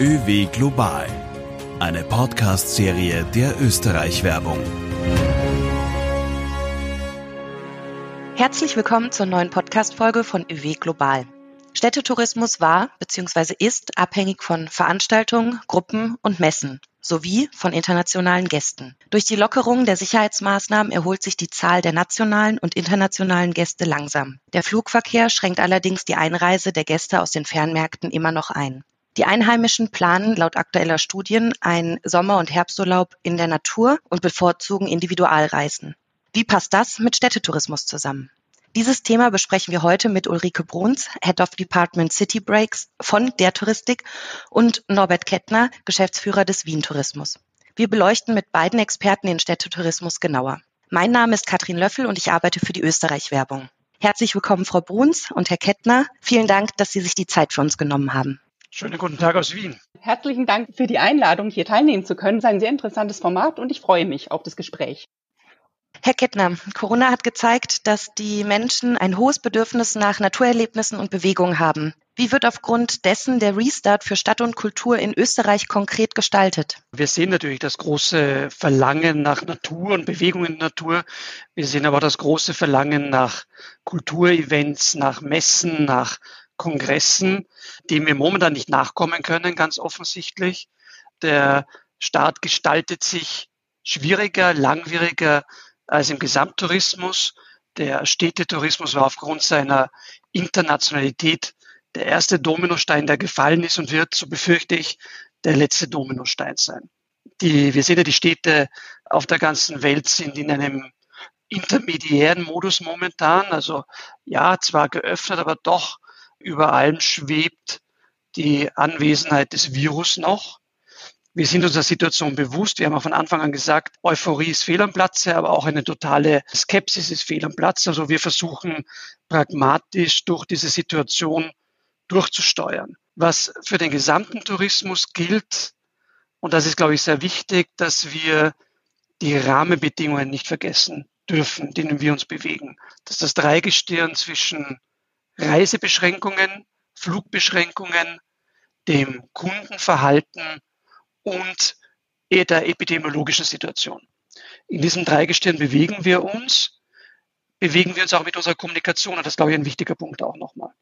ÖW Global, eine Podcast-Serie der Österreich-Werbung. Herzlich willkommen zur neuen Podcast-Folge von ÖW Global. Städtetourismus war bzw. ist abhängig von Veranstaltungen, Gruppen und Messen sowie von internationalen Gästen. Durch die Lockerung der Sicherheitsmaßnahmen erholt sich die Zahl der nationalen und internationalen Gäste langsam. Der Flugverkehr schränkt allerdings die Einreise der Gäste aus den Fernmärkten immer noch ein. Die Einheimischen planen laut aktueller Studien einen Sommer- und Herbsturlaub in der Natur und bevorzugen Individualreisen. Wie passt das mit Städtetourismus zusammen? Dieses Thema besprechen wir heute mit Ulrike Bruns, Head of Department City Breaks von der Touristik und Norbert Kettner, Geschäftsführer des Wien Tourismus. Wir beleuchten mit beiden Experten den Städtetourismus genauer. Mein Name ist Katrin Löffel und ich arbeite für die Österreich-Werbung. Herzlich willkommen, Frau Bruns und Herr Kettner. Vielen Dank, dass Sie sich die Zeit für uns genommen haben. Schönen guten Tag aus Wien. Herzlichen Dank für die Einladung, hier teilnehmen zu können. Es ist ein sehr interessantes Format und ich freue mich auf das Gespräch. Herr Kettner, Corona hat gezeigt, dass die Menschen ein hohes Bedürfnis nach Naturerlebnissen und Bewegung haben. Wie wird aufgrund dessen der Restart für Stadt und Kultur in Österreich konkret gestaltet? Wir sehen natürlich das große Verlangen nach Natur und Bewegung in der Natur. Wir sehen aber das große Verlangen nach Kulturevents, nach Messen, nach Kongressen, dem wir momentan nicht nachkommen können, ganz offensichtlich. Der Staat gestaltet sich schwieriger, langwieriger als im Gesamttourismus. Der Städtetourismus war aufgrund seiner Internationalität der erste Dominostein, der gefallen ist und wird, so befürchte ich, der letzte Dominostein sein. Die, wir sehen ja, die Städte auf der ganzen Welt sind in einem intermediären Modus momentan. Also ja, zwar geöffnet, aber doch über allem schwebt die Anwesenheit des Virus noch. Wir sind uns der Situation bewusst. Wir haben auch von Anfang an gesagt, Euphorie ist fehl am Platze, aber auch eine totale Skepsis ist fehl am Platz. Also wir versuchen pragmatisch durch diese Situation durchzusteuern. Was für den gesamten Tourismus gilt, und das ist, glaube ich, sehr wichtig, dass wir die Rahmenbedingungen nicht vergessen dürfen, denen wir uns bewegen. Dass das Dreigestirn zwischen Reisebeschränkungen, Flugbeschränkungen, dem Kundenverhalten und der epidemiologischen Situation. In diesem Dreigestirn bewegen wir uns, bewegen wir uns auch mit unserer Kommunikation. Und das ist, glaube ich, ein wichtiger Punkt auch nochmal.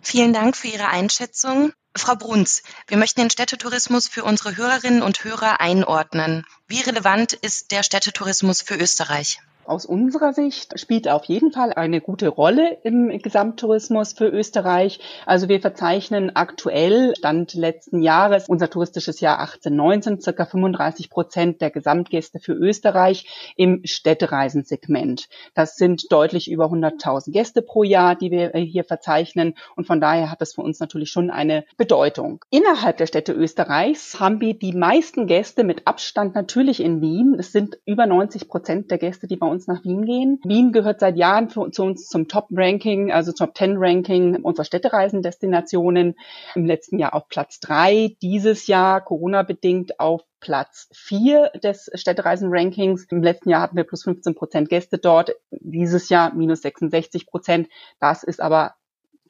Vielen Dank für Ihre Einschätzung. Frau Bruns, wir möchten den Städtetourismus für unsere Hörerinnen und Hörer einordnen. Wie relevant ist der Städtetourismus für Österreich? Aus unserer Sicht spielt auf jeden Fall eine gute Rolle im Gesamttourismus für Österreich. Also wir verzeichnen aktuell, Stand letzten Jahres, unser touristisches Jahr 1819, circa 35 Prozent der Gesamtgäste für Österreich im Städtereisensegment. Das sind deutlich über 100.000 Gäste pro Jahr, die wir hier verzeichnen. Und von daher hat das für uns natürlich schon eine Bedeutung. Innerhalb der Städte Österreichs haben wir die meisten Gäste mit Abstand natürlich in Wien. Es sind über 90 Prozent der Gäste, die bei uns nach Wien gehen. Wien gehört seit Jahren für, zu uns zum Top-Ranking, also Top-10-Ranking unserer Städtereisendestinationen. Im letzten Jahr auf Platz drei, dieses Jahr Corona-bedingt auf Platz vier des Städtereisen-Rankings. Im letzten Jahr hatten wir plus 15 Prozent Gäste dort, dieses Jahr minus 66 Prozent. Das ist aber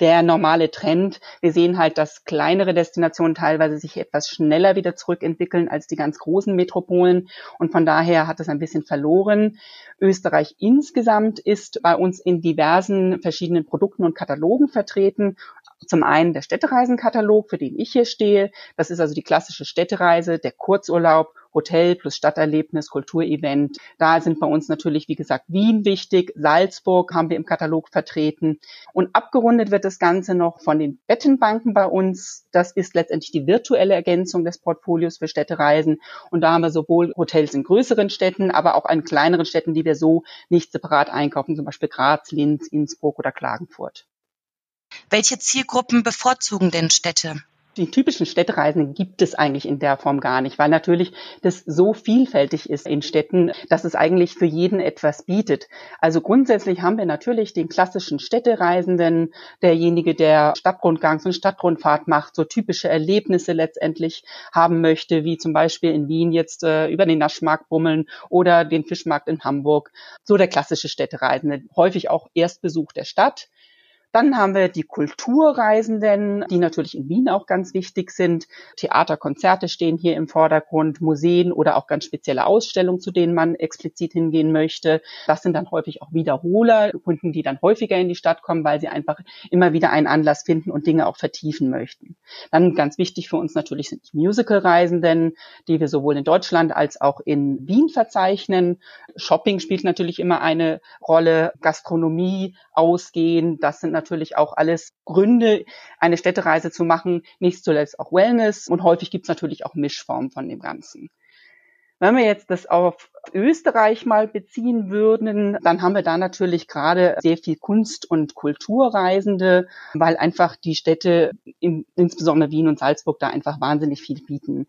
der normale Trend. Wir sehen halt, dass kleinere Destinationen teilweise sich etwas schneller wieder zurückentwickeln als die ganz großen Metropolen. Und von daher hat es ein bisschen verloren. Österreich insgesamt ist bei uns in diversen verschiedenen Produkten und Katalogen vertreten. Zum einen der Städtereisenkatalog, für den ich hier stehe. Das ist also die klassische Städtereise, der Kurzurlaub Hotel plus Stadterlebnis, Kulturevent. Da sind bei uns natürlich, wie gesagt, Wien wichtig, Salzburg haben wir im Katalog vertreten. Und abgerundet wird das Ganze noch von den Bettenbanken bei uns. Das ist letztendlich die virtuelle Ergänzung des Portfolios für Städtereisen. Und da haben wir sowohl Hotels in größeren Städten, aber auch in kleineren Städten, die wir so nicht separat einkaufen, zum Beispiel Graz, Linz, Innsbruck oder Klagenfurt. Welche Zielgruppen bevorzugen denn Städte? die typischen Städtereisen gibt es eigentlich in der Form gar nicht, weil natürlich das so vielfältig ist in Städten, dass es eigentlich für jeden etwas bietet. Also grundsätzlich haben wir natürlich den klassischen Städtereisenden, derjenige, der Stadtrundgangs- und Stadtrundfahrt macht, so typische Erlebnisse letztendlich haben möchte, wie zum Beispiel in Wien jetzt äh, über den Naschmarkt bummeln oder den Fischmarkt in Hamburg. So der klassische Städtereisende, häufig auch Erstbesuch der Stadt Dann haben wir die Kulturreisenden, die natürlich in Wien auch ganz wichtig sind. Theater, Konzerte stehen hier im Vordergrund, Museen oder auch ganz spezielle Ausstellungen, zu denen man explizit hingehen möchte. Das sind dann häufig auch Wiederholer, Kunden, die dann häufiger in die Stadt kommen, weil sie einfach immer wieder einen Anlass finden und Dinge auch vertiefen möchten. Dann ganz wichtig für uns natürlich sind die Musical-Reisenden, die wir sowohl in Deutschland als auch in Wien verzeichnen. Shopping spielt natürlich immer eine Rolle, Gastronomie, Ausgehen, das sind natürlich auch alles Gründe, eine Städtereise zu machen, nicht zuletzt auch Wellness und häufig gibt es natürlich auch Mischformen von dem Ganzen. Wenn wir jetzt das auf Österreich mal beziehen würden, dann haben wir da natürlich gerade sehr viel Kunst- und Kulturreisende, weil einfach die Städte, in, insbesondere Wien und Salzburg, da einfach wahnsinnig viel bieten.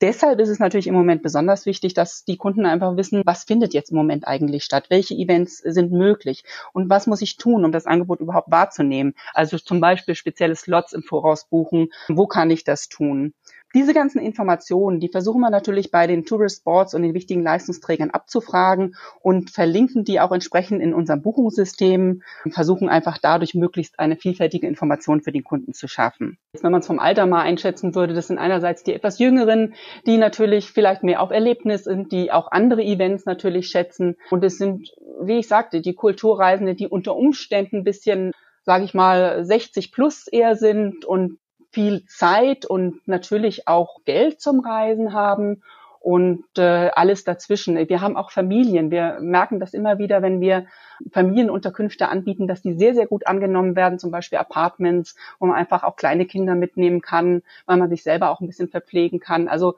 Deshalb ist es natürlich im Moment besonders wichtig, dass die Kunden einfach wissen, was findet jetzt im Moment eigentlich statt, welche Events sind möglich und was muss ich tun, um das Angebot überhaupt wahrzunehmen. Also zum Beispiel spezielle Slots im Voraus buchen, wo kann ich das tun? Diese ganzen Informationen, die versuchen wir natürlich bei den Tourist Boards und den wichtigen Leistungsträgern abzufragen und verlinken die auch entsprechend in unserem Buchungssystem und versuchen einfach dadurch möglichst eine vielfältige Information für den Kunden zu schaffen. Jetzt, wenn man es vom Alter mal einschätzen würde, das sind einerseits die etwas Jüngeren, die natürlich vielleicht mehr auf Erlebnis sind, die auch andere Events natürlich schätzen. Und es sind, wie ich sagte, die Kulturreisende, die unter Umständen ein bisschen sage ich mal, 60 plus eher sind und viel Zeit und natürlich auch Geld zum Reisen haben und äh, alles dazwischen. Wir haben auch Familien. Wir merken das immer wieder, wenn wir Familienunterkünfte anbieten, dass die sehr, sehr gut angenommen werden, zum Beispiel Apartments, wo man einfach auch kleine Kinder mitnehmen kann, weil man sich selber auch ein bisschen verpflegen kann. Also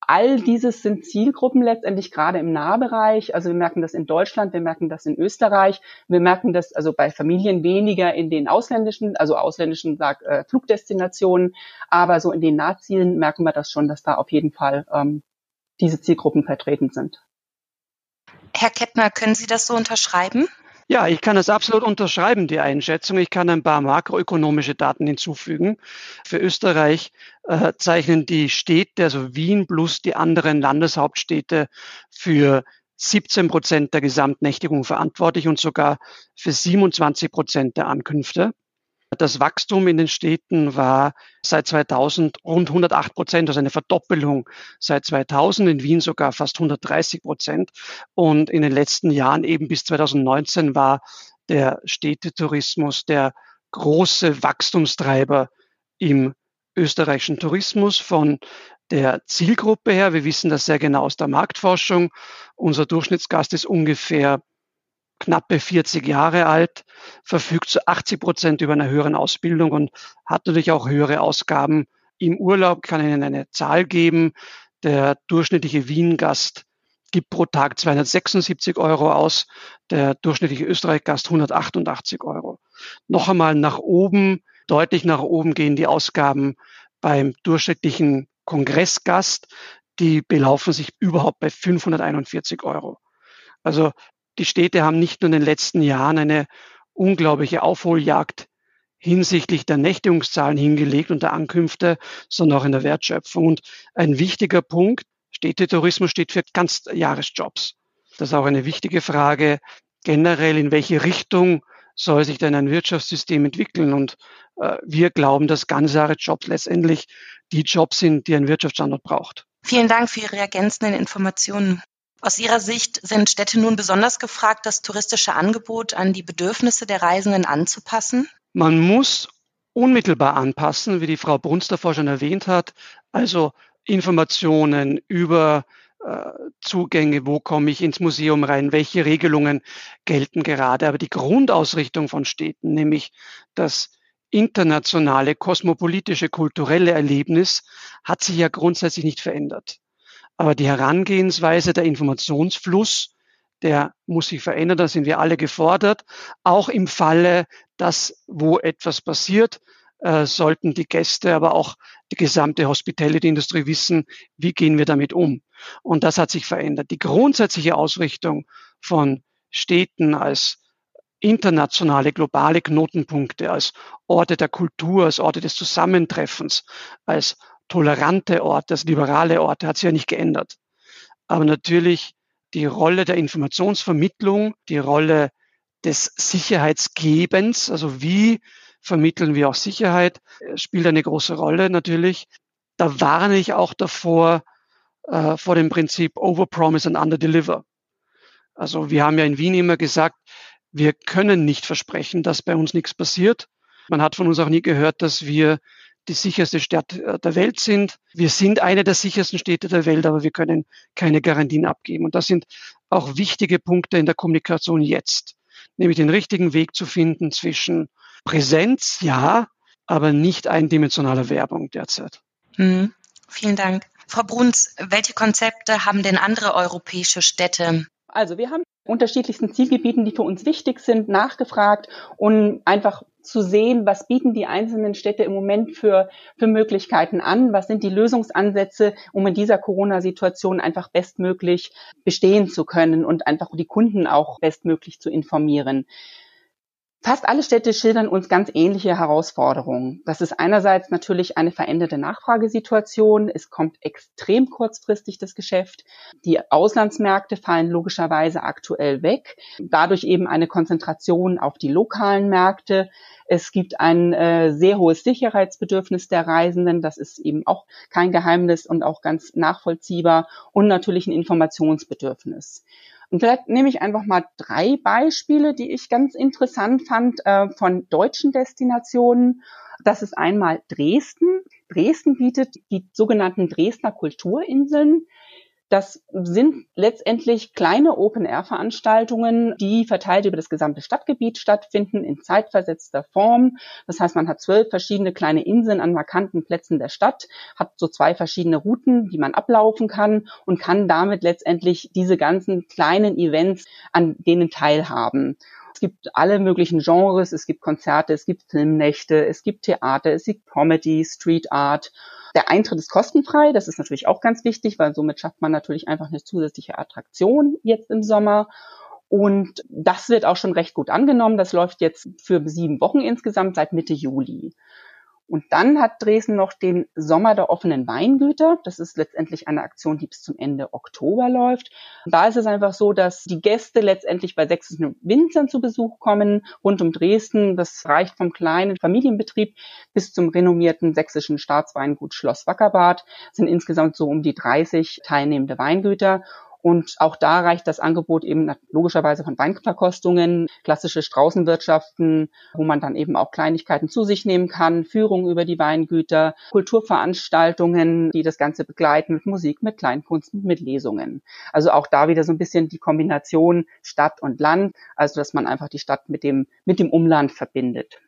All dieses sind Zielgruppen letztendlich gerade im Nahbereich. Also wir merken das in Deutschland, wir merken das in Österreich, wir merken das also bei Familien weniger in den ausländischen, also ausländischen sag, äh, Flugdestinationen, aber so in den Nahzielen merken wir das schon, dass da auf jeden Fall ähm, diese Zielgruppen vertreten sind. Herr Kettner, können Sie das so unterschreiben? Ja, ich kann das absolut unterschreiben, die Einschätzung. Ich kann ein paar makroökonomische Daten hinzufügen. Für Österreich äh, zeichnen die Städte, also Wien plus die anderen Landeshauptstädte, für 17 Prozent der Gesamtnächtigung verantwortlich und sogar für 27 Prozent der Ankünfte. Das Wachstum in den Städten war seit 2000 rund 108 Prozent, also eine Verdoppelung seit 2000, in Wien sogar fast 130 Prozent. Und in den letzten Jahren, eben bis 2019, war der Städtetourismus der große Wachstumstreiber im österreichischen Tourismus von der Zielgruppe her. Wir wissen das sehr genau aus der Marktforschung. Unser Durchschnittsgast ist ungefähr knappe 40 Jahre alt, verfügt zu 80 Prozent über eine höhere Ausbildung und hat natürlich auch höhere Ausgaben im Urlaub. Ich kann Ihnen eine Zahl geben. Der durchschnittliche Wien-Gast gibt pro Tag 276 Euro aus, der durchschnittliche Österreich-Gast 188 Euro. Noch einmal nach oben, deutlich nach oben gehen die Ausgaben beim durchschnittlichen Kongressgast. Die belaufen sich überhaupt bei 541 Euro. Also die Städte haben nicht nur in den letzten Jahren eine unglaubliche Aufholjagd hinsichtlich der Nächtigungszahlen hingelegt und der Ankünfte, sondern auch in der Wertschöpfung. Und ein wichtiger Punkt, Städtetourismus steht für Ganzjahresjobs. Das ist auch eine wichtige Frage generell, in welche Richtung soll sich denn ein Wirtschaftssystem entwickeln? Und äh, wir glauben, dass Ganzjahresjobs letztendlich die Jobs sind, die ein Wirtschaftsstandort braucht. Vielen Dank für Ihre ergänzenden Informationen. Aus Ihrer Sicht sind Städte nun besonders gefragt, das touristische Angebot an die Bedürfnisse der Reisenden anzupassen? Man muss unmittelbar anpassen, wie die Frau Brunst davor schon erwähnt hat. Also Informationen über äh, Zugänge, wo komme ich ins Museum rein, welche Regelungen gelten gerade. Aber die Grundausrichtung von Städten, nämlich das internationale, kosmopolitische, kulturelle Erlebnis, hat sich ja grundsätzlich nicht verändert. Aber die Herangehensweise, der Informationsfluss, der muss sich verändern, da sind wir alle gefordert. Auch im Falle, dass wo etwas passiert, äh, sollten die Gäste, aber auch die gesamte Hospitality-Industrie wissen, wie gehen wir damit um. Und das hat sich verändert. Die grundsätzliche Ausrichtung von Städten als internationale, globale Knotenpunkte, als Orte der Kultur, als Orte des Zusammentreffens, als tolerante Orte, als liberale Orte, hat sich ja nicht geändert. Aber natürlich die Rolle der Informationsvermittlung, die Rolle des Sicherheitsgebens, also wie vermitteln wir auch Sicherheit, spielt eine große Rolle natürlich. Da warne ich auch davor, äh, vor dem Prinzip Overpromise and Underdeliver. Also wir haben ja in Wien immer gesagt, wir können nicht versprechen, dass bei uns nichts passiert. Man hat von uns auch nie gehört, dass wir die sicherste Stadt äh, der Welt sind. Wir sind eine der sichersten Städte der Welt, aber wir können keine Garantien abgeben. Und das sind auch wichtige Punkte in der Kommunikation jetzt, nämlich den richtigen Weg zu finden zwischen Präsenz, ja, aber nicht eindimensionaler Werbung derzeit. Mhm. Vielen Dank. Frau Bruns, welche Konzepte haben denn andere europäische Städte? Also wir haben unterschiedlichsten Zielgebieten, die für uns wichtig sind, nachgefragt und einfach zu sehen, was bieten die einzelnen Städte im Moment für, für Möglichkeiten an, was sind die Lösungsansätze, um in dieser Corona-Situation einfach bestmöglich bestehen zu können und einfach die Kunden auch bestmöglich zu informieren. Fast alle Städte schildern uns ganz ähnliche Herausforderungen. Das ist einerseits natürlich eine veränderte Nachfragesituation. Es kommt extrem kurzfristig das Geschäft. Die Auslandsmärkte fallen logischerweise aktuell weg. Dadurch eben eine Konzentration auf die lokalen Märkte. Es gibt ein äh, sehr hohes Sicherheitsbedürfnis der Reisenden. Das ist eben auch kein Geheimnis und auch ganz nachvollziehbar. Und natürlich ein Informationsbedürfnis. Und vielleicht nehme ich einfach mal drei Beispiele, die ich ganz interessant fand äh, von deutschen Destinationen. Das ist einmal Dresden. Dresden bietet die sogenannten Dresdner Kulturinseln. Das sind letztendlich kleine Open-Air-Veranstaltungen, die verteilt über das gesamte Stadtgebiet stattfinden, in zeitversetzter Form. Das heißt, man hat zwölf verschiedene kleine Inseln an markanten Plätzen der Stadt, hat so zwei verschiedene Routen, die man ablaufen kann und kann damit letztendlich diese ganzen kleinen Events an denen teilhaben. Es gibt alle möglichen Genres, es gibt Konzerte, es gibt Filmnächte, es gibt Theater, es gibt Comedy, Street Art. Der Eintritt ist kostenfrei, das ist natürlich auch ganz wichtig, weil somit schafft man natürlich einfach eine zusätzliche Attraktion jetzt im Sommer. Und das wird auch schon recht gut angenommen. Das läuft jetzt für sieben Wochen insgesamt seit Mitte Juli. Und dann hat Dresden noch den Sommer der offenen Weingüter. Das ist letztendlich eine Aktion, die bis zum Ende Oktober läuft. Da ist es einfach so, dass die Gäste letztendlich bei sächsischen Winzern zu Besuch kommen, rund um Dresden. Das reicht vom kleinen Familienbetrieb bis zum renommierten sächsischen Staatsweingut Schloss Wackerbad. Das sind insgesamt so um die 30 teilnehmende Weingüter. Und auch da reicht das Angebot eben logischerweise von Weinverkostungen, klassische Straußenwirtschaften, wo man dann eben auch Kleinigkeiten zu sich nehmen kann, Führungen über die Weingüter, Kulturveranstaltungen, die das Ganze begleiten mit Musik, mit Kleinkunst, mit Lesungen. Also auch da wieder so ein bisschen die Kombination Stadt und Land, also dass man einfach die Stadt mit dem, mit dem Umland verbindet.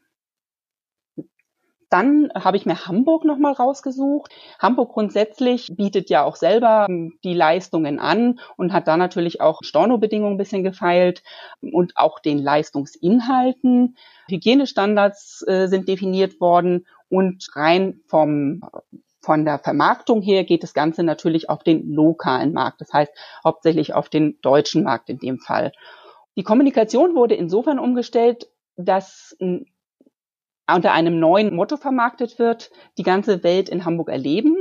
Dann habe ich mir Hamburg nochmal rausgesucht. Hamburg grundsätzlich bietet ja auch selber ähm, die Leistungen an und hat da natürlich auch Stornobedingungen ein bisschen gefeilt und auch den Leistungsinhalten. Hygienestandards äh, sind definiert worden und rein vom von der Vermarktung her geht das Ganze natürlich auf den lokalen Markt, das heißt hauptsächlich auf den deutschen Markt in dem Fall. Die Kommunikation wurde insofern umgestellt, dass unter einem neuen Motto vermarktet wird, die ganze Welt in Hamburg erleben.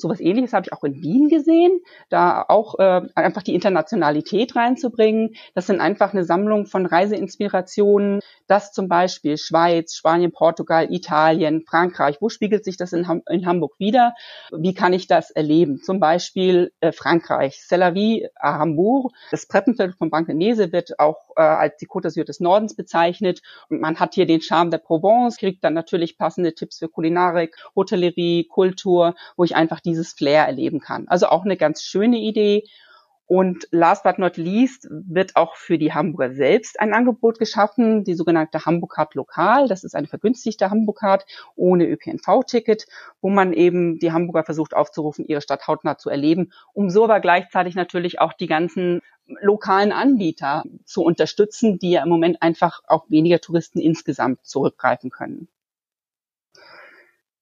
Sowas ähnliches habe ich auch in Wien gesehen, da auch äh, einfach die Internationalität reinzubringen. Das sind einfach eine Sammlung von Reiseinspirationen, das zum Beispiel Schweiz, Spanien, Portugal, Italien, Frankreich. Wo spiegelt sich das in, Ham in Hamburg wieder? Wie kann ich das erleben? Zum Beispiel äh, Frankreich, Cellavi, à Hambourg. Das Preppenfeld von Blankenese wird auch äh, als die Côte d'Azur des Nordens bezeichnet. Und man hat hier den Charme der Provence, kriegt dann natürlich passende Tipps für Kulinarik, Hotellerie, Kultur, wo ich einfach dieses Flair erleben kann. Also auch eine ganz schöne Idee. Und last but not least wird auch für die Hamburger selbst ein Angebot geschaffen, die sogenannte Hamburg-Card Lokal. Das ist eine vergünstigte Hamburg-Card ohne ÖPNV-Ticket, wo man eben die Hamburger versucht aufzurufen, ihre Stadt hautnah zu erleben, um so aber gleichzeitig natürlich auch die ganzen lokalen Anbieter zu unterstützen, die ja im Moment einfach auf weniger Touristen insgesamt zurückgreifen können.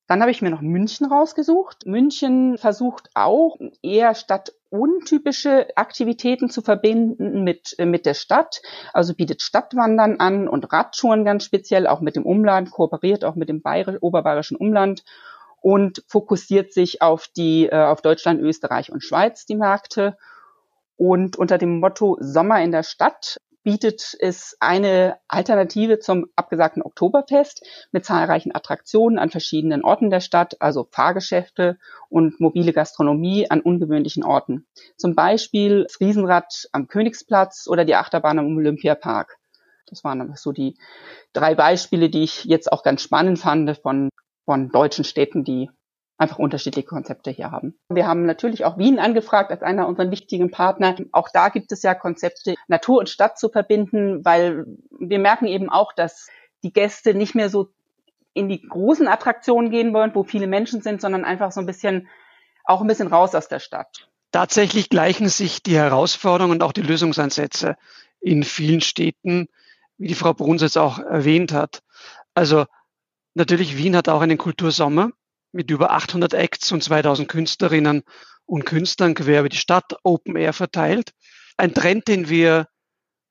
Dann habe ich mir noch München rausgesucht. München versucht auch eher statt untypische Aktivitäten zu verbinden mit, äh, mit der Stadt. Also bietet Stadtwandern an und Radtouren ganz speziell, auch mit dem Umland, kooperiert auch mit dem Bayerisch, oberbayerischen Umland und fokussiert sich auf die, äh, auf Deutschland, Österreich und Schweiz, die Märkte. Und unter dem Motto Sommer in der Stadt bietet es eine Alternative zum abgesagten Oktoberfest mit zahlreichen Attraktionen an verschiedenen Orten der Stadt, also Fahrgeschäfte und mobile Gastronomie an ungewöhnlichen Orten. Zum Beispiel das Riesenrad am Königsplatz oder die Achterbahn am Olympiapark. Das waren so die drei Beispiele, die ich jetzt auch ganz spannend fand von, von deutschen Städten, die einfach unterschiedliche Konzepte hier haben. Wir haben natürlich auch Wien angefragt als einer unserer wichtigen Partner. Auch da gibt es ja Konzepte, Natur und Stadt zu verbinden, weil wir merken eben auch, dass die Gäste nicht mehr so in die großen Attraktionen gehen wollen, wo viele Menschen sind, sondern einfach so ein bisschen, auch ein bisschen raus aus der Stadt. Tatsächlich gleichen sich die Herausforderungen und auch die Lösungsansätze in vielen Städten, wie die Frau Bruns jetzt auch erwähnt hat. Also natürlich Wien hat auch einen Kultursommer mit über 800 Acts und 2000 Künstlerinnen und Künstlern quer über die Stadt Open Air verteilt. Ein Trend, den wir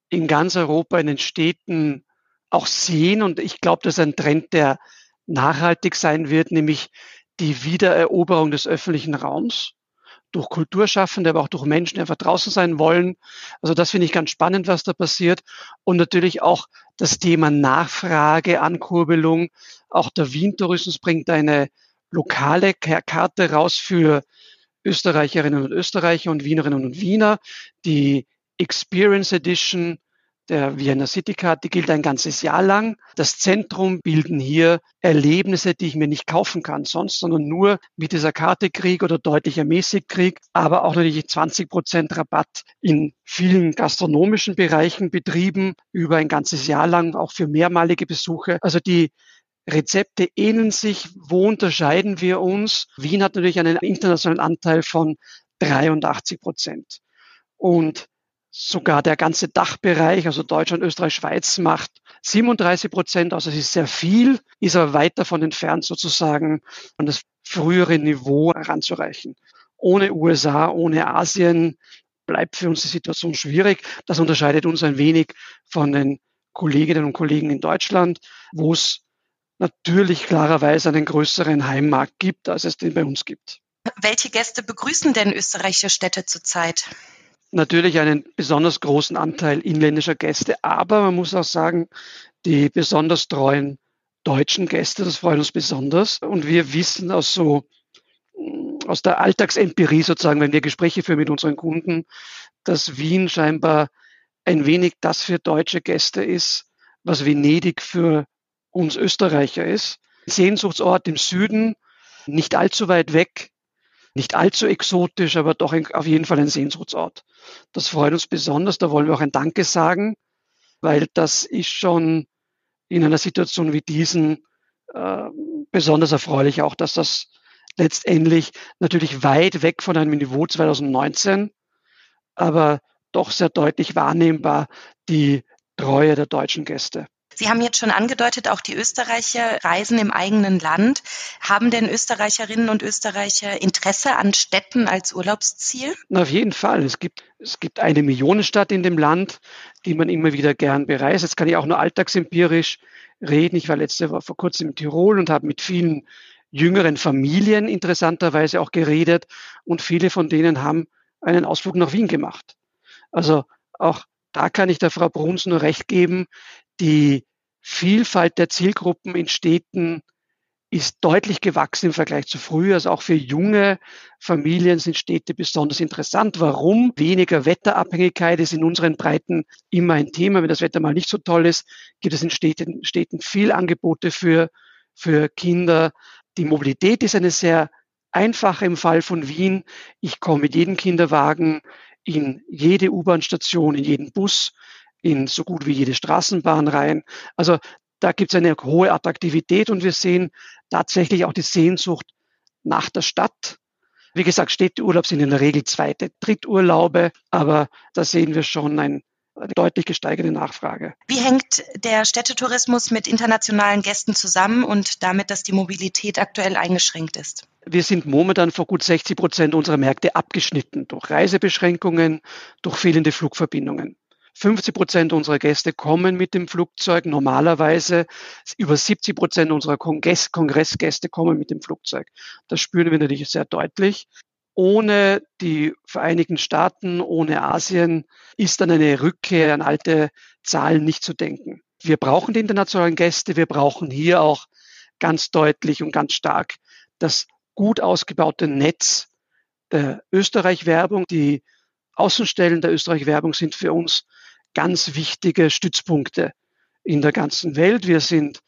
in ganz Europa in den Städten auch sehen und ich glaube, das ist ein Trend, der nachhaltig sein wird, nämlich die Wiedereroberung des öffentlichen Raums durch Kulturschaffende, aber auch durch Menschen, die einfach draußen sein wollen. Also das finde ich ganz spannend, was da passiert. Und natürlich auch das Thema Nachfrage, Ankurbelung. Auch der Wien-Tourismus bringt eine lokale Karte raus für Österreicherinnen und Österreicher und Wienerinnen und Wiener. Die Experience Edition der Vienna City Card, die gilt ein ganzes Jahr lang. Das Zentrum bilden hier Erlebnisse, die ich mir nicht kaufen kann sonst, sondern nur mit dieser Karte krieg oder deutlich ermäßigt krieg, aber auch natürlich 20 Prozent Rabatt in vielen gastronomischen Bereichen betrieben über ein ganzes Jahr lang, auch für mehrmalige Besuche. Also die Rezepte ähneln sich. Wo unterscheiden wir uns? Wien hat natürlich einen internationalen Anteil von 83 Prozent. Und sogar der ganze Dachbereich, also Deutschland, Österreich, Schweiz, macht 37 Prozent aus. Das ist sehr viel, ist aber weit davon entfernt, sozusagen an das frühere Niveau heranzureichen. Ohne USA, ohne Asien bleibt für uns die Situation schwierig. Das unterscheidet uns ein wenig von den Kolleginnen und Kollegen in Deutschland, wo es natürlich klarerweise einen größeren Heimmarkt gibt, als es den bei uns gibt. Welche Gäste begrüßen denn österreichische Städte zurzeit? Natürlich einen besonders großen Anteil inländischer Gäste, aber man muss auch sagen, die besonders treuen deutschen Gäste, das freut uns besonders. Und wir wissen aus so aus der Alltagsempirie sozusagen, wenn wir Gespräche führen mit unseren Kunden, dass Wien scheinbar ein wenig das für deutsche Gäste ist, was Venedig für uns Österreicher ist. Sehnsuchtsort im Süden, nicht allzu weit weg, nicht allzu exotisch, aber doch auf jeden Fall ein Sehnsuchtsort. Das freut uns besonders. Da wollen wir auch ein Danke sagen, weil das ist schon in einer Situation wie diesen äh, besonders erfreulich auch, dass das letztendlich natürlich weit weg von einem Niveau 2019, aber doch sehr deutlich wahrnehmbar die Treue der deutschen Gäste. Sie haben jetzt schon angedeutet, auch die Österreicher reisen im eigenen Land. Haben denn Österreicherinnen und Österreicher Interesse an Städten als Urlaubsziel? Na, auf jeden Fall. Es gibt, es gibt eine Millionenstadt in dem Land, die man immer wieder gern bereist. Jetzt kann ich auch nur alltagsempirisch reden. Ich war letzte Woche vor kurzem in Tirol und habe mit vielen jüngeren Familien interessanterweise auch geredet und viele von denen haben einen Ausflug nach Wien gemacht. Also auch da kann ich der Frau Bruns nur recht geben. Die Vielfalt der Zielgruppen in Städten ist deutlich gewachsen im Vergleich zu früher. Also auch für junge Familien sind Städte besonders interessant. Warum? Weniger Wetterabhängigkeit ist in unseren Breiten immer ein Thema. Wenn das Wetter mal nicht so toll ist, gibt es in Städten, Städten viel Angebote für, für Kinder. Die Mobilität ist eine sehr einfache im Fall von Wien. Ich komme mit jedem Kinderwagen in jede U-Bahn-Station, in jeden Bus, in so gut wie jede Straßenbahn rein. Also da gibt es eine hohe Attraktivität und wir sehen tatsächlich auch die Sehnsucht nach der Stadt. Wie gesagt, Städteurlaub sind in der Regel zweite, Dritturlaube, aber da sehen wir schon ein, eine deutlich gesteigerte Nachfrage. Wie hängt der Städtetourismus mit internationalen Gästen zusammen und damit, dass die Mobilität aktuell eingeschränkt ist? Wir sind momentan vor gut 60 Prozent unserer Märkte abgeschnitten durch Reisebeschränkungen, durch fehlende Flugverbindungen. 50 Prozent unserer Gäste kommen mit dem Flugzeug. Normalerweise über 70 Prozent unserer Kongress Kongressgäste kommen mit dem Flugzeug. Das spüren wir natürlich sehr deutlich. ohne die Vereinigten Staaten, ohne Asien ist dann eine Rückkehr an alte Zahlen nicht zu denken. Wir brauchen die internationalen Gäste, wir brauchen hier auch ganz deutlich und ganz stark das gut ausgebaute Netz der Österreich-Werbung. Die Außenstellen der Österreich-Werbung sind für uns ganz wichtige Stützpunkte in der ganzen Welt. Wir sind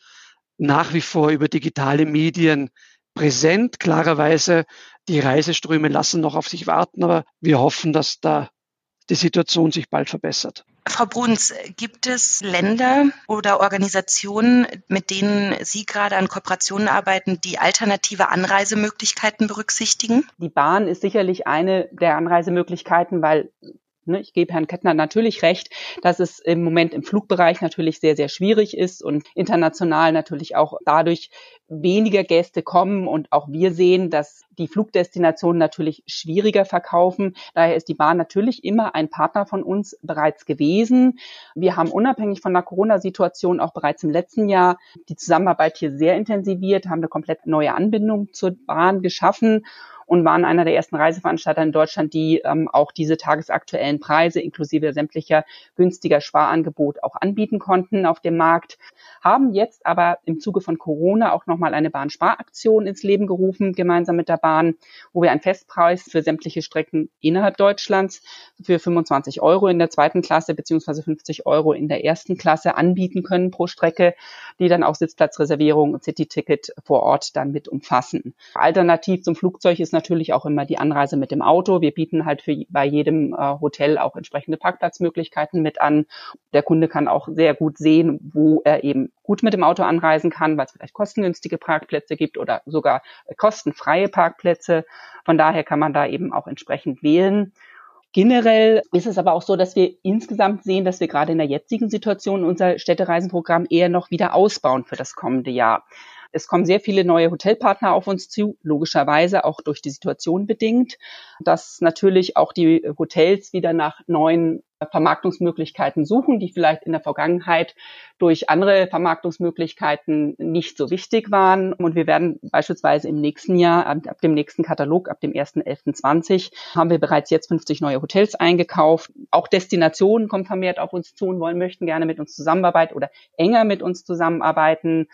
nach wie vor über digitale Medien präsent. Klarerweise, die Reiseströme lassen noch auf sich warten, aber wir hoffen, dass da die Situation sich bald verbessert. Frau Bruns, gibt es Länder oder Organisationen, mit denen Sie gerade an Kooperationen arbeiten, die alternative Anreisemöglichkeiten berücksichtigen? Die Bahn ist sicherlich eine der Anreisemöglichkeiten, weil Ne, ich gebe Herrn Kettner natürlich recht, dass es im Moment im Flugbereich natürlich sehr, sehr schwierig ist und international natürlich auch dadurch weniger Gäste kommen. Und auch wir sehen, dass die Flugdestinationen natürlich schwieriger verkaufen. Daher ist die Bahn natürlich immer ein Partner von uns bereits gewesen. Wir haben unabhängig von der Corona-Situation auch bereits im letzten Jahr die Zusammenarbeit hier sehr intensiviert, haben eine komplett neue Anbindung zur Bahn geschaffen und waren einer der ersten Reiseveranstalter in Deutschland, die ähm, auch diese tagesaktuellen Preise inklusive sämtlicher günstiger Sparangebote auch anbieten konnten auf dem Markt, haben jetzt aber im Zuge von Corona auch nochmal eine Bahnsparaktion ins Leben gerufen, gemeinsam mit der Bahn, wo wir einen Festpreis für sämtliche Strecken innerhalb Deutschlands für 25 Euro in der zweiten Klasse beziehungsweise 50 Euro in der ersten Klasse anbieten können pro Strecke, die dann auch Sitzplatzreservierung und City-Ticket vor Ort dann mit umfassen. Alternativ zum Flugzeug ist natürlich auch immer die Anreise mit dem Auto. Wir bieten halt für, bei jedem äh, Hotel auch entsprechende Parkplatzmöglichkeiten mit an. Der Kunde kann auch sehr gut sehen, wo er eben gut mit dem Auto anreisen kann, weil es vielleicht kostengünstige Parkplätze gibt oder sogar kostenfreie Parkplätze. Von daher kann man da eben auch entsprechend wählen. Generell ist es aber auch so, dass wir insgesamt sehen, dass wir gerade in der jetzigen Situation unser Städtereisenprogramm eher noch wieder ausbauen für das kommende Jahr. Es kommen sehr viele neue Hotelpartner auf uns zu, logischerweise auch durch die Situation bedingt, dass natürlich auch die Hotels wieder nach neuen Vermarktungsmöglichkeiten suchen, die vielleicht in der Vergangenheit durch andere Vermarktungsmöglichkeiten nicht so wichtig waren. Und wir werden beispielsweise im nächsten Jahr, ab dem nächsten Katalog, ab dem 1.11.20, haben wir bereits jetzt 50 neue Hotels eingekauft. Auch Destinationen kommen vermehrt auf uns zu und wollen, möchten gerne mit uns zusammenarbeiten oder enger mit uns zusammenarbeiten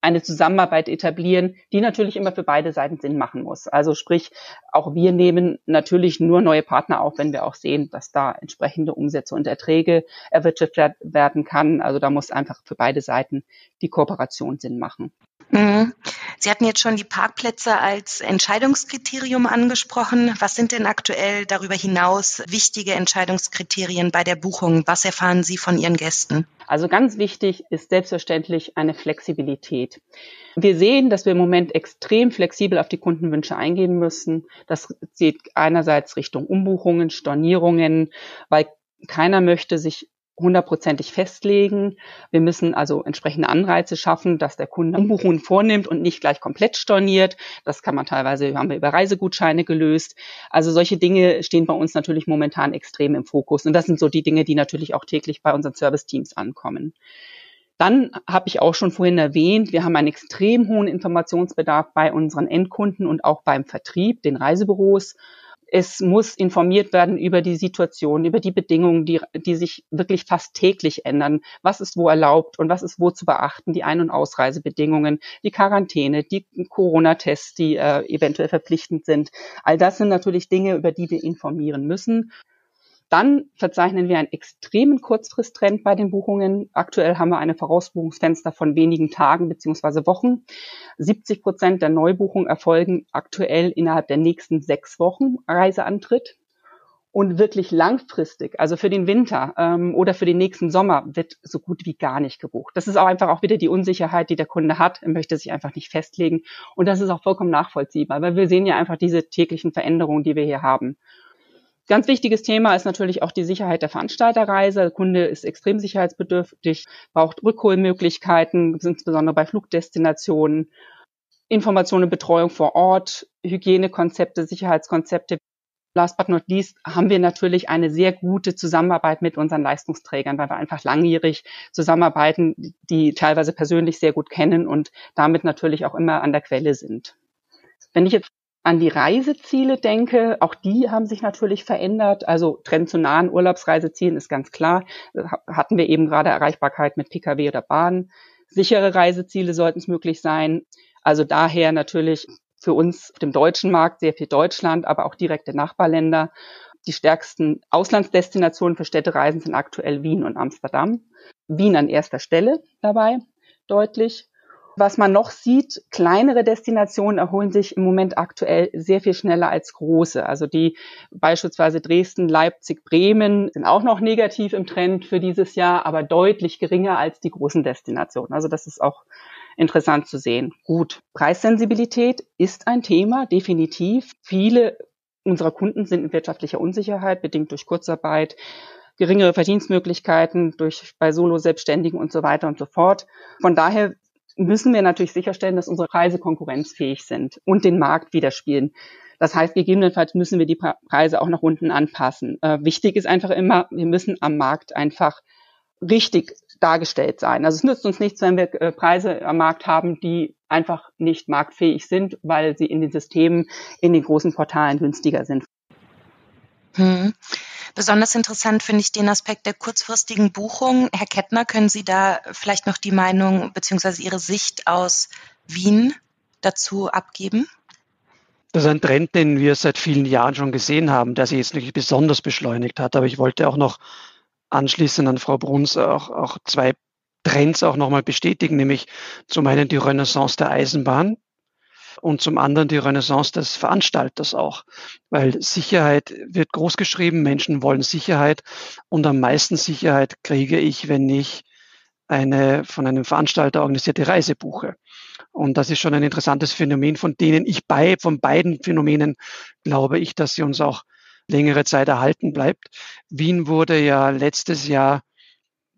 eine Zusammenarbeit etablieren, die natürlich immer für beide Seiten Sinn machen muss. Also sprich, auch wir nehmen natürlich nur neue Partner auf, wenn wir auch sehen, dass da entsprechende Umsätze und Erträge erwirtschaftet werden kann. Also da muss einfach für beide Seiten die Kooperation Sinn machen. Mhm. Sie hatten jetzt schon die Parkplätze als Entscheidungskriterium angesprochen. Was sind denn aktuell darüber hinaus wichtige Entscheidungskriterien bei der Buchung? Was erfahren Sie von Ihren Gästen? Also ganz wichtig ist selbstverständlich eine Flexibilität. Wir sehen, dass wir im Moment extrem flexibel auf die Kundenwünsche eingehen müssen. Das geht einerseits Richtung Umbuchungen, Stornierungen, weil keiner möchte sich hundertprozentig festlegen. Wir müssen also entsprechende Anreize schaffen, dass der Kunde Umbuchungen vornimmt und nicht gleich komplett storniert. Das kann man teilweise, haben wir über Reisegutscheine gelöst. Also solche Dinge stehen bei uns natürlich momentan extrem im Fokus. Und das sind so die Dinge, die natürlich auch täglich bei unseren Service-Teams ankommen. Dann habe ich auch schon vorhin erwähnt, wir haben einen extrem hohen Informationsbedarf bei unseren Endkunden und auch beim Vertrieb, den Reisebüros es muss informiert werden über die Situation, über die Bedingungen, die, die sich wirklich fast täglich ändern. Was ist wo erlaubt und was ist wo zu beachten? Die Ein- und Ausreisebedingungen, die Quarantäne, die Corona-Tests, die äh, eventuell verpflichtend sind. All das sind natürlich Dinge, über die wir informieren müssen. Dann verzeichnen wir einen extremen Kurzfristtrend bei den Buchungen. Aktuell haben wir eine Vorausbuchungsfenster von wenigen Tagen beziehungsweise Wochen. 70 Prozent der Neubuchungen erfolgen aktuell innerhalb der nächsten sechs Wochen Reiseantritt. Und wirklich langfristig, also für den Winter ähm, oder für den nächsten Sommer, wird so gut wie gar nicht gebucht. Das ist auch einfach auch wieder die Unsicherheit, die der Kunde hat. Er möchte sich einfach nicht festlegen. Und das ist auch vollkommen nachvollziehbar, weil wir sehen ja einfach diese täglichen Veränderungen, die wir hier haben. Ganz wichtiges Thema ist natürlich auch die Sicherheit der Veranstalterreise. Der Kunde ist extrem sicherheitsbedürftig, braucht Rückholmöglichkeiten, insbesondere bei Flugdestinationen, Informationen und Betreuung vor Ort, Hygienekonzepte, Sicherheitskonzepte. Last but not least haben wir natürlich eine sehr gute Zusammenarbeit mit unseren Leistungsträgern, weil wir einfach langjährig zusammenarbeiten, die teilweise persönlich sehr gut kennen und damit natürlich auch immer an der Quelle sind. Wenn ich jetzt an die Reiseziele denke, auch die haben sich natürlich verändert. Also Trend zu nahen Urlaubsreisezielen ist ganz klar. Hatten wir eben gerade Erreichbarkeit mit Pkw oder Bahn. Sichere Reiseziele sollten es möglich sein. Also daher natürlich für uns auf dem deutschen Markt sehr viel Deutschland, aber auch direkte Nachbarländer. Die stärksten Auslandsdestinationen für Städtereisen sind aktuell Wien und Amsterdam. Wien an erster Stelle dabei, deutlich. Was man noch sieht, kleinere Destinationen erholen sich im Moment aktuell sehr viel schneller als große. Also die beispielsweise Dresden, Leipzig, Bremen sind auch noch negativ im Trend für dieses Jahr, aber deutlich geringer als die großen Destinationen. Also das ist auch interessant zu sehen. Gut, Preissensibilität ist ein Thema, definitiv. Viele unserer Kunden sind in wirtschaftlicher Unsicherheit, bedingt durch Kurzarbeit, geringere Verdienstmöglichkeiten durch bei Solo-Selbstständigen und so weiter und so fort. Von daher müssen wir natürlich sicherstellen, dass unsere Preise konkurrenzfähig sind und den Markt widerspielen. Das heißt, gegebenenfalls müssen wir die Preise auch nach unten anpassen. Äh, wichtig ist einfach immer, wir müssen am Markt einfach richtig dargestellt sein. Also es nützt uns nichts, wenn wir äh, Preise am Markt haben, die einfach nicht marktfähig sind, weil sie in den Systemen, in den großen Portalen günstiger sind. Hm. Besonders interessant finde ich den Aspekt der kurzfristigen Buchung. Herr Kettner, können Sie da vielleicht noch die Meinung bzw. Ihre Sicht aus Wien dazu abgeben? Das ist ein Trend, den wir seit vielen Jahren schon gesehen haben, der sich jetzt nicht besonders beschleunigt hat. Aber ich wollte auch noch anschließend an Frau Bruns auch, auch zwei Trends auch nochmal bestätigen, nämlich zum einen die Renaissance der Eisenbahn, und zum anderen die Renaissance des Veranstalters auch, weil Sicherheit wird großgeschrieben, Menschen wollen Sicherheit und am meisten Sicherheit kriege ich, wenn ich eine von einem Veranstalter organisierte Reise buche. Und das ist schon ein interessantes Phänomen, von denen ich bei, von beiden Phänomenen glaube ich, dass sie uns auch längere Zeit erhalten bleibt. Wien wurde ja letztes Jahr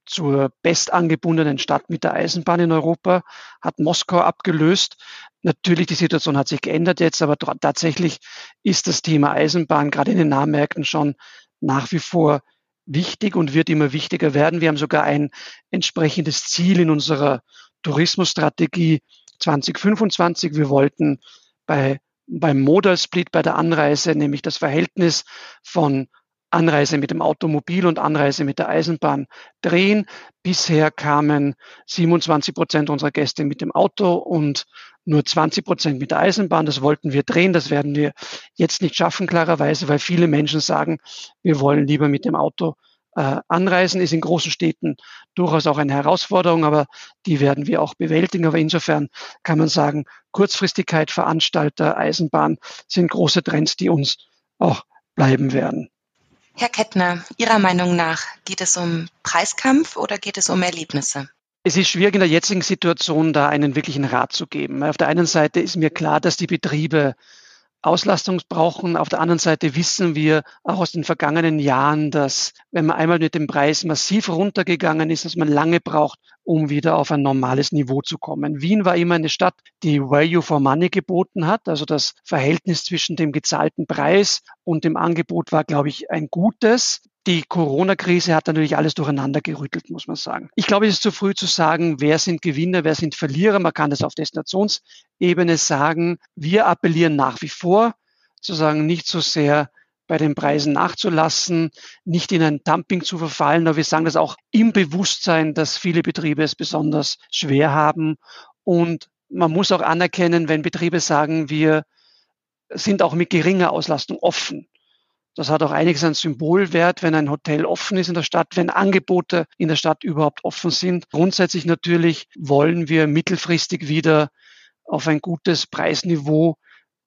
zur bestangebundenen Stadt mit der Eisenbahn in Europa, hat Moskau abgelöst. Natürlich, die Situation hat sich geändert jetzt, aber tatsächlich ist das Thema Eisenbahn gerade in den Nahmärkten schon nach wie vor wichtig und wird immer wichtiger werden. Wir haben sogar ein entsprechendes Ziel in unserer Tourismusstrategie 2025. Wir wollten bei, beim Modal Split bei der Anreise, nämlich das Verhältnis von Anreise mit dem Automobil und Anreise mit der Eisenbahn drehen. Bisher kamen 27 Prozent unserer Gäste mit dem Auto und nur 20 Prozent mit der Eisenbahn. Das wollten wir drehen. Das werden wir jetzt nicht schaffen, klarerweise, weil viele Menschen sagen, wir wollen lieber mit dem Auto äh, anreisen. Ist in großen Städten durchaus auch eine Herausforderung, aber die werden wir auch bewältigen. Aber insofern kann man sagen, Kurzfristigkeit, Veranstalter, Eisenbahn sind große Trends, die uns auch bleiben werden. Herr Kettner, Ihrer Meinung nach geht es um Preiskampf oder geht es um Erlebnisse? Es ist schwierig in der jetzigen Situation da einen wirklichen Rat zu geben. Auf der einen Seite ist mir klar, dass die Betriebe Auslastung brauchen. Auf der anderen Seite wissen wir auch aus den vergangenen Jahren, dass wenn man einmal mit dem Preis massiv runtergegangen ist, dass man lange braucht, um wieder auf ein normales Niveau zu kommen. Wien war immer eine Stadt, die Value for Money geboten hat. Also das Verhältnis zwischen dem gezahlten Preis und dem Angebot war, glaube ich, ein gutes. Die Corona-Krise hat natürlich alles durcheinander gerüttelt, muss man sagen. Ich glaube, es ist zu früh zu sagen, wer sind Gewinner, wer sind Verlierer. Man kann das auf Destinationsebene sagen. Wir appellieren nach wie vor, zu sagen, nicht so sehr bei den Preisen nachzulassen, nicht in ein Dumping zu verfallen. Aber wir sagen das auch im Bewusstsein, dass viele Betriebe es besonders schwer haben. Und man muss auch anerkennen, wenn Betriebe sagen, wir sind auch mit geringer Auslastung offen. Das hat auch einiges an Symbolwert, wenn ein Hotel offen ist in der Stadt, wenn Angebote in der Stadt überhaupt offen sind. Grundsätzlich natürlich wollen wir mittelfristig wieder auf ein gutes Preisniveau,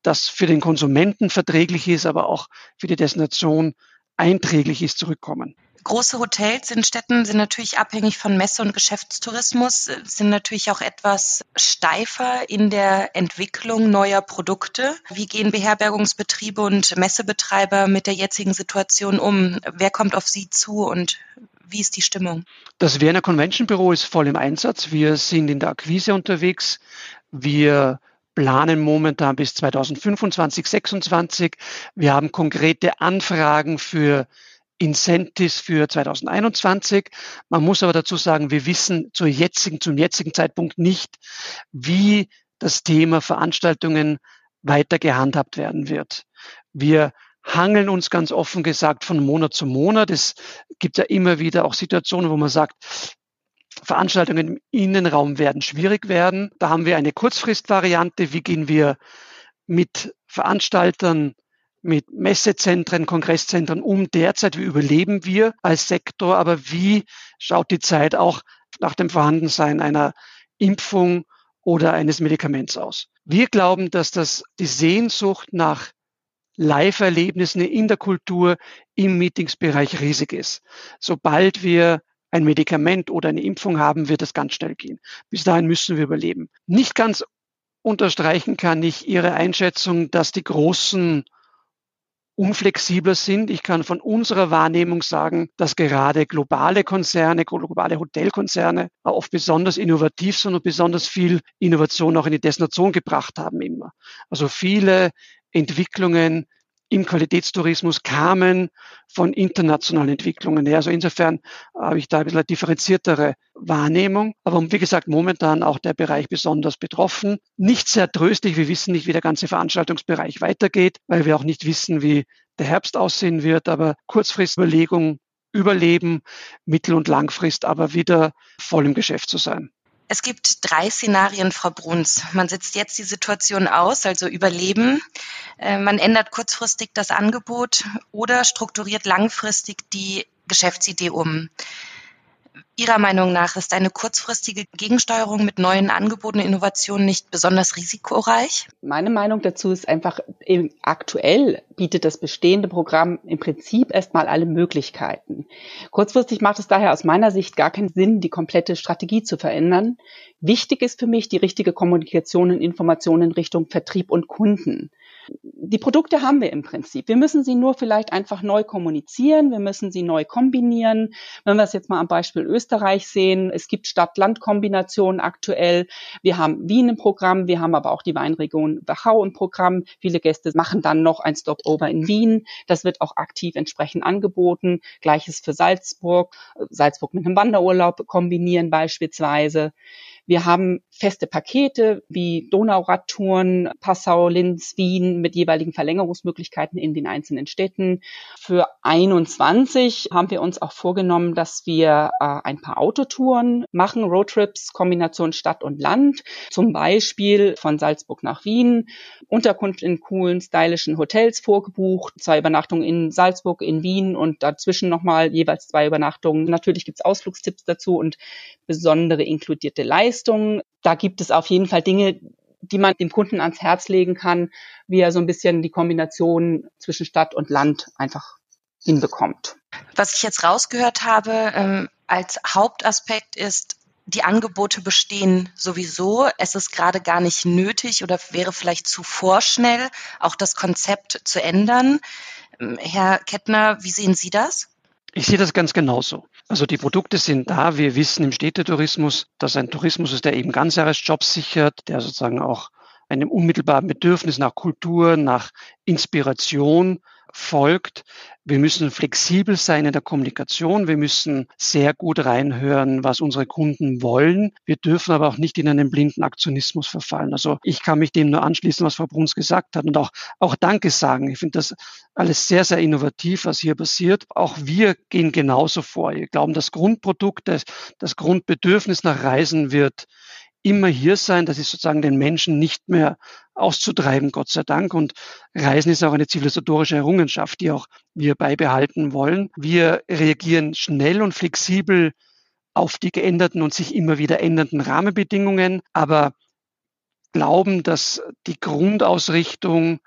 das für den Konsumenten verträglich ist, aber auch für die Destination einträglich ist, zurückkommen. Große Hotels in Städten sind natürlich abhängig von Messe- und Geschäftstourismus, sind natürlich auch etwas steifer in der Entwicklung neuer Produkte. Wie gehen Beherbergungsbetriebe und Messebetreiber mit der jetzigen Situation um? Wer kommt auf Sie zu und wie ist die Stimmung? Das Wiener Convention Büro ist voll im Einsatz. Wir sind in der Akquise unterwegs. Wir planen momentan bis 2025, 2026. Wir haben konkrete Anfragen für Incentives für 2021. Man muss aber dazu sagen, wir wissen zur jetzigen, zum jetzigen Zeitpunkt nicht, wie das Thema Veranstaltungen weiter gehandhabt werden wird. Wir hangeln uns ganz offen gesagt von Monat zu Monat. Es gibt ja immer wieder auch Situationen, wo man sagt, Veranstaltungen im Innenraum werden schwierig werden. Da haben wir eine Kurzfristvariante. Wie gehen wir mit Veranstaltern, mit Messezentren, Kongresszentren um derzeit? Wie überleben wir als Sektor? Aber wie schaut die Zeit auch nach dem Vorhandensein einer Impfung oder eines Medikaments aus? Wir glauben, dass das die Sehnsucht nach Live-Erlebnissen in der Kultur im Meetingsbereich riesig ist. Sobald wir ein Medikament oder eine Impfung haben, wird es ganz schnell gehen. Bis dahin müssen wir überleben. Nicht ganz unterstreichen kann ich Ihre Einschätzung, dass die großen unflexibler sind. Ich kann von unserer Wahrnehmung sagen, dass gerade globale Konzerne, globale Hotelkonzerne oft besonders innovativ sind und besonders viel Innovation auch in die Destination gebracht haben immer. Also viele Entwicklungen im Qualitätstourismus kamen von internationalen Entwicklungen her. Also insofern habe ich da ein bisschen eine differenziertere Wahrnehmung. Aber wie gesagt, momentan auch der Bereich besonders betroffen. Nicht sehr tröstlich. Wir wissen nicht, wie der ganze Veranstaltungsbereich weitergeht, weil wir auch nicht wissen, wie der Herbst aussehen wird. Aber Kurzfristüberlegung, Überleben, Mittel- und Langfrist aber wieder voll im Geschäft zu sein. Es gibt drei Szenarien, Frau Bruns. Man setzt jetzt die Situation aus, also überleben. Äh, man ändert kurzfristig das Angebot oder strukturiert langfristig die Geschäftsidee um. Ihrer Meinung nach ist eine kurzfristige Gegensteuerung mit neuen Angeboten und Innovationen nicht besonders risikoreich? Meine Meinung dazu ist einfach, aktuell bietet das bestehende Programm im Prinzip erstmal alle Möglichkeiten. Kurzfristig macht es daher aus meiner Sicht gar keinen Sinn, die komplette Strategie zu verändern. Wichtig ist für mich die richtige Kommunikation und Information in Richtung Vertrieb und Kunden die Produkte haben wir im Prinzip. Wir müssen sie nur vielleicht einfach neu kommunizieren. Wir müssen sie neu kombinieren. Wenn wir es jetzt mal am Beispiel Österreich sehen, es gibt Stadt-Land-Kombinationen aktuell. Wir haben Wien im Programm. Wir haben aber auch die Weinregion Wachau im Programm. Viele Gäste machen dann noch ein Stopover in Wien. Das wird auch aktiv entsprechend angeboten. Gleiches für Salzburg. Salzburg mit einem Wanderurlaub kombinieren beispielsweise. Wir haben feste Pakete wie Donauradtouren, Passau, Linz, Wien mit jeweiligen Verlängerungsmöglichkeiten in den einzelnen Städten. Für 21 haben wir uns auch vorgenommen, dass wir äh, ein paar Autotouren machen, Roadtrips, Kombination Stadt und Land, zum Beispiel von Salzburg nach Wien, Unterkunft in coolen, stylischen Hotels vorgebucht, zwei Übernachtungen in Salzburg, in Wien und dazwischen nochmal jeweils zwei Übernachtungen. Natürlich gibt's Ausflugstipps dazu und besondere inkludierte Leistungen. Da gibt es auf jeden Fall Dinge, die man dem Kunden ans Herz legen kann, wie er so ein bisschen die Kombination zwischen Stadt und Land einfach hinbekommt. Was ich jetzt rausgehört habe ähm, als Hauptaspekt ist, die Angebote bestehen sowieso. Es ist gerade gar nicht nötig oder wäre vielleicht zu vorschnell, auch das Konzept zu ändern. Ähm, Herr Kettner, wie sehen Sie das? Ich sehe das ganz genauso. Also die Produkte sind da. Wir wissen im Städtetourismus, dass ein Tourismus ist, der eben Ganzjahresjobs sichert, der sozusagen auch einem unmittelbaren Bedürfnis nach Kultur, nach Inspiration folgt. Wir müssen flexibel sein in der Kommunikation. Wir müssen sehr gut reinhören, was unsere Kunden wollen. Wir dürfen aber auch nicht in einen blinden Aktionismus verfallen. Also ich kann mich dem nur anschließen, was Frau Bruns gesagt hat und auch, auch Danke sagen. Ich finde das alles sehr, sehr innovativ, was hier passiert. Auch wir gehen genauso vor. Wir glauben, das Grundprodukt, das, das Grundbedürfnis nach Reisen wird immer hier sein. Das ist sozusagen den Menschen nicht mehr auszutreiben, Gott sei Dank. Und Reisen ist auch eine zivilisatorische Errungenschaft, die auch wir beibehalten wollen. Wir reagieren schnell und flexibel auf die geänderten und sich immer wieder ändernden Rahmenbedingungen, aber glauben, dass die Grundausrichtung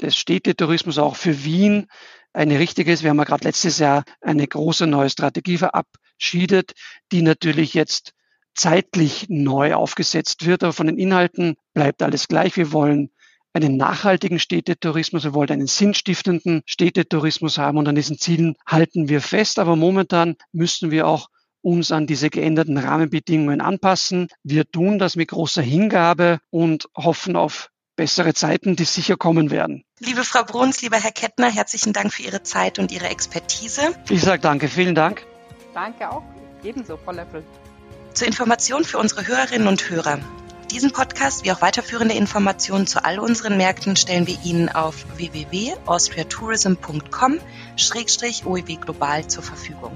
des Städtetourismus auch für Wien eine richtige ist. Wir haben ja gerade letztes Jahr eine große neue Strategie verabschiedet, die natürlich jetzt zeitlich neu aufgesetzt wird. Aber von den Inhalten bleibt alles gleich. Wir wollen einen nachhaltigen Städtetourismus, wir wollen einen sinnstiftenden Städtetourismus haben und an diesen Zielen halten wir fest. Aber momentan müssen wir auch uns an diese geänderten Rahmenbedingungen anpassen. Wir tun das mit großer Hingabe und hoffen auf bessere Zeiten, die sicher kommen werden. Liebe Frau Bruns, lieber Herr Kettner, herzlichen Dank für Ihre Zeit und Ihre Expertise. Ich sage danke, vielen Dank. Danke auch, ebenso, Frau Löffel. Zur Information für unsere Hörerinnen und Hörer. Diesen Podcast wie auch weiterführende Informationen zu all unseren Märkten stellen wir Ihnen auf www.austriatourism.com-oew global zur Verfügung.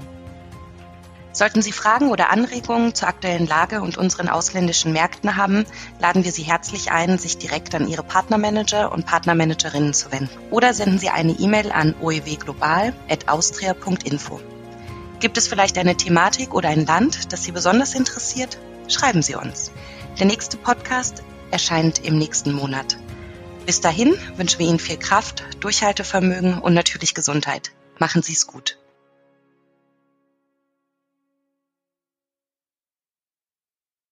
Sollten Sie Fragen oder Anregungen zur aktuellen Lage und unseren ausländischen Märkten haben, laden wir Sie herzlich ein, sich direkt an Ihre Partnermanager und Partnermanagerinnen zu wenden. Oder senden Sie eine E-Mail an oewglobal.austria.info. Gibt es vielleicht eine Thematik oder ein Land, das Sie besonders interessiert? Schreiben Sie uns. Der nächste Podcast erscheint im nächsten Monat. Bis dahin wünschen wir Ihnen viel Kraft, Durchhaltevermögen und natürlich Gesundheit. Machen Sie es gut.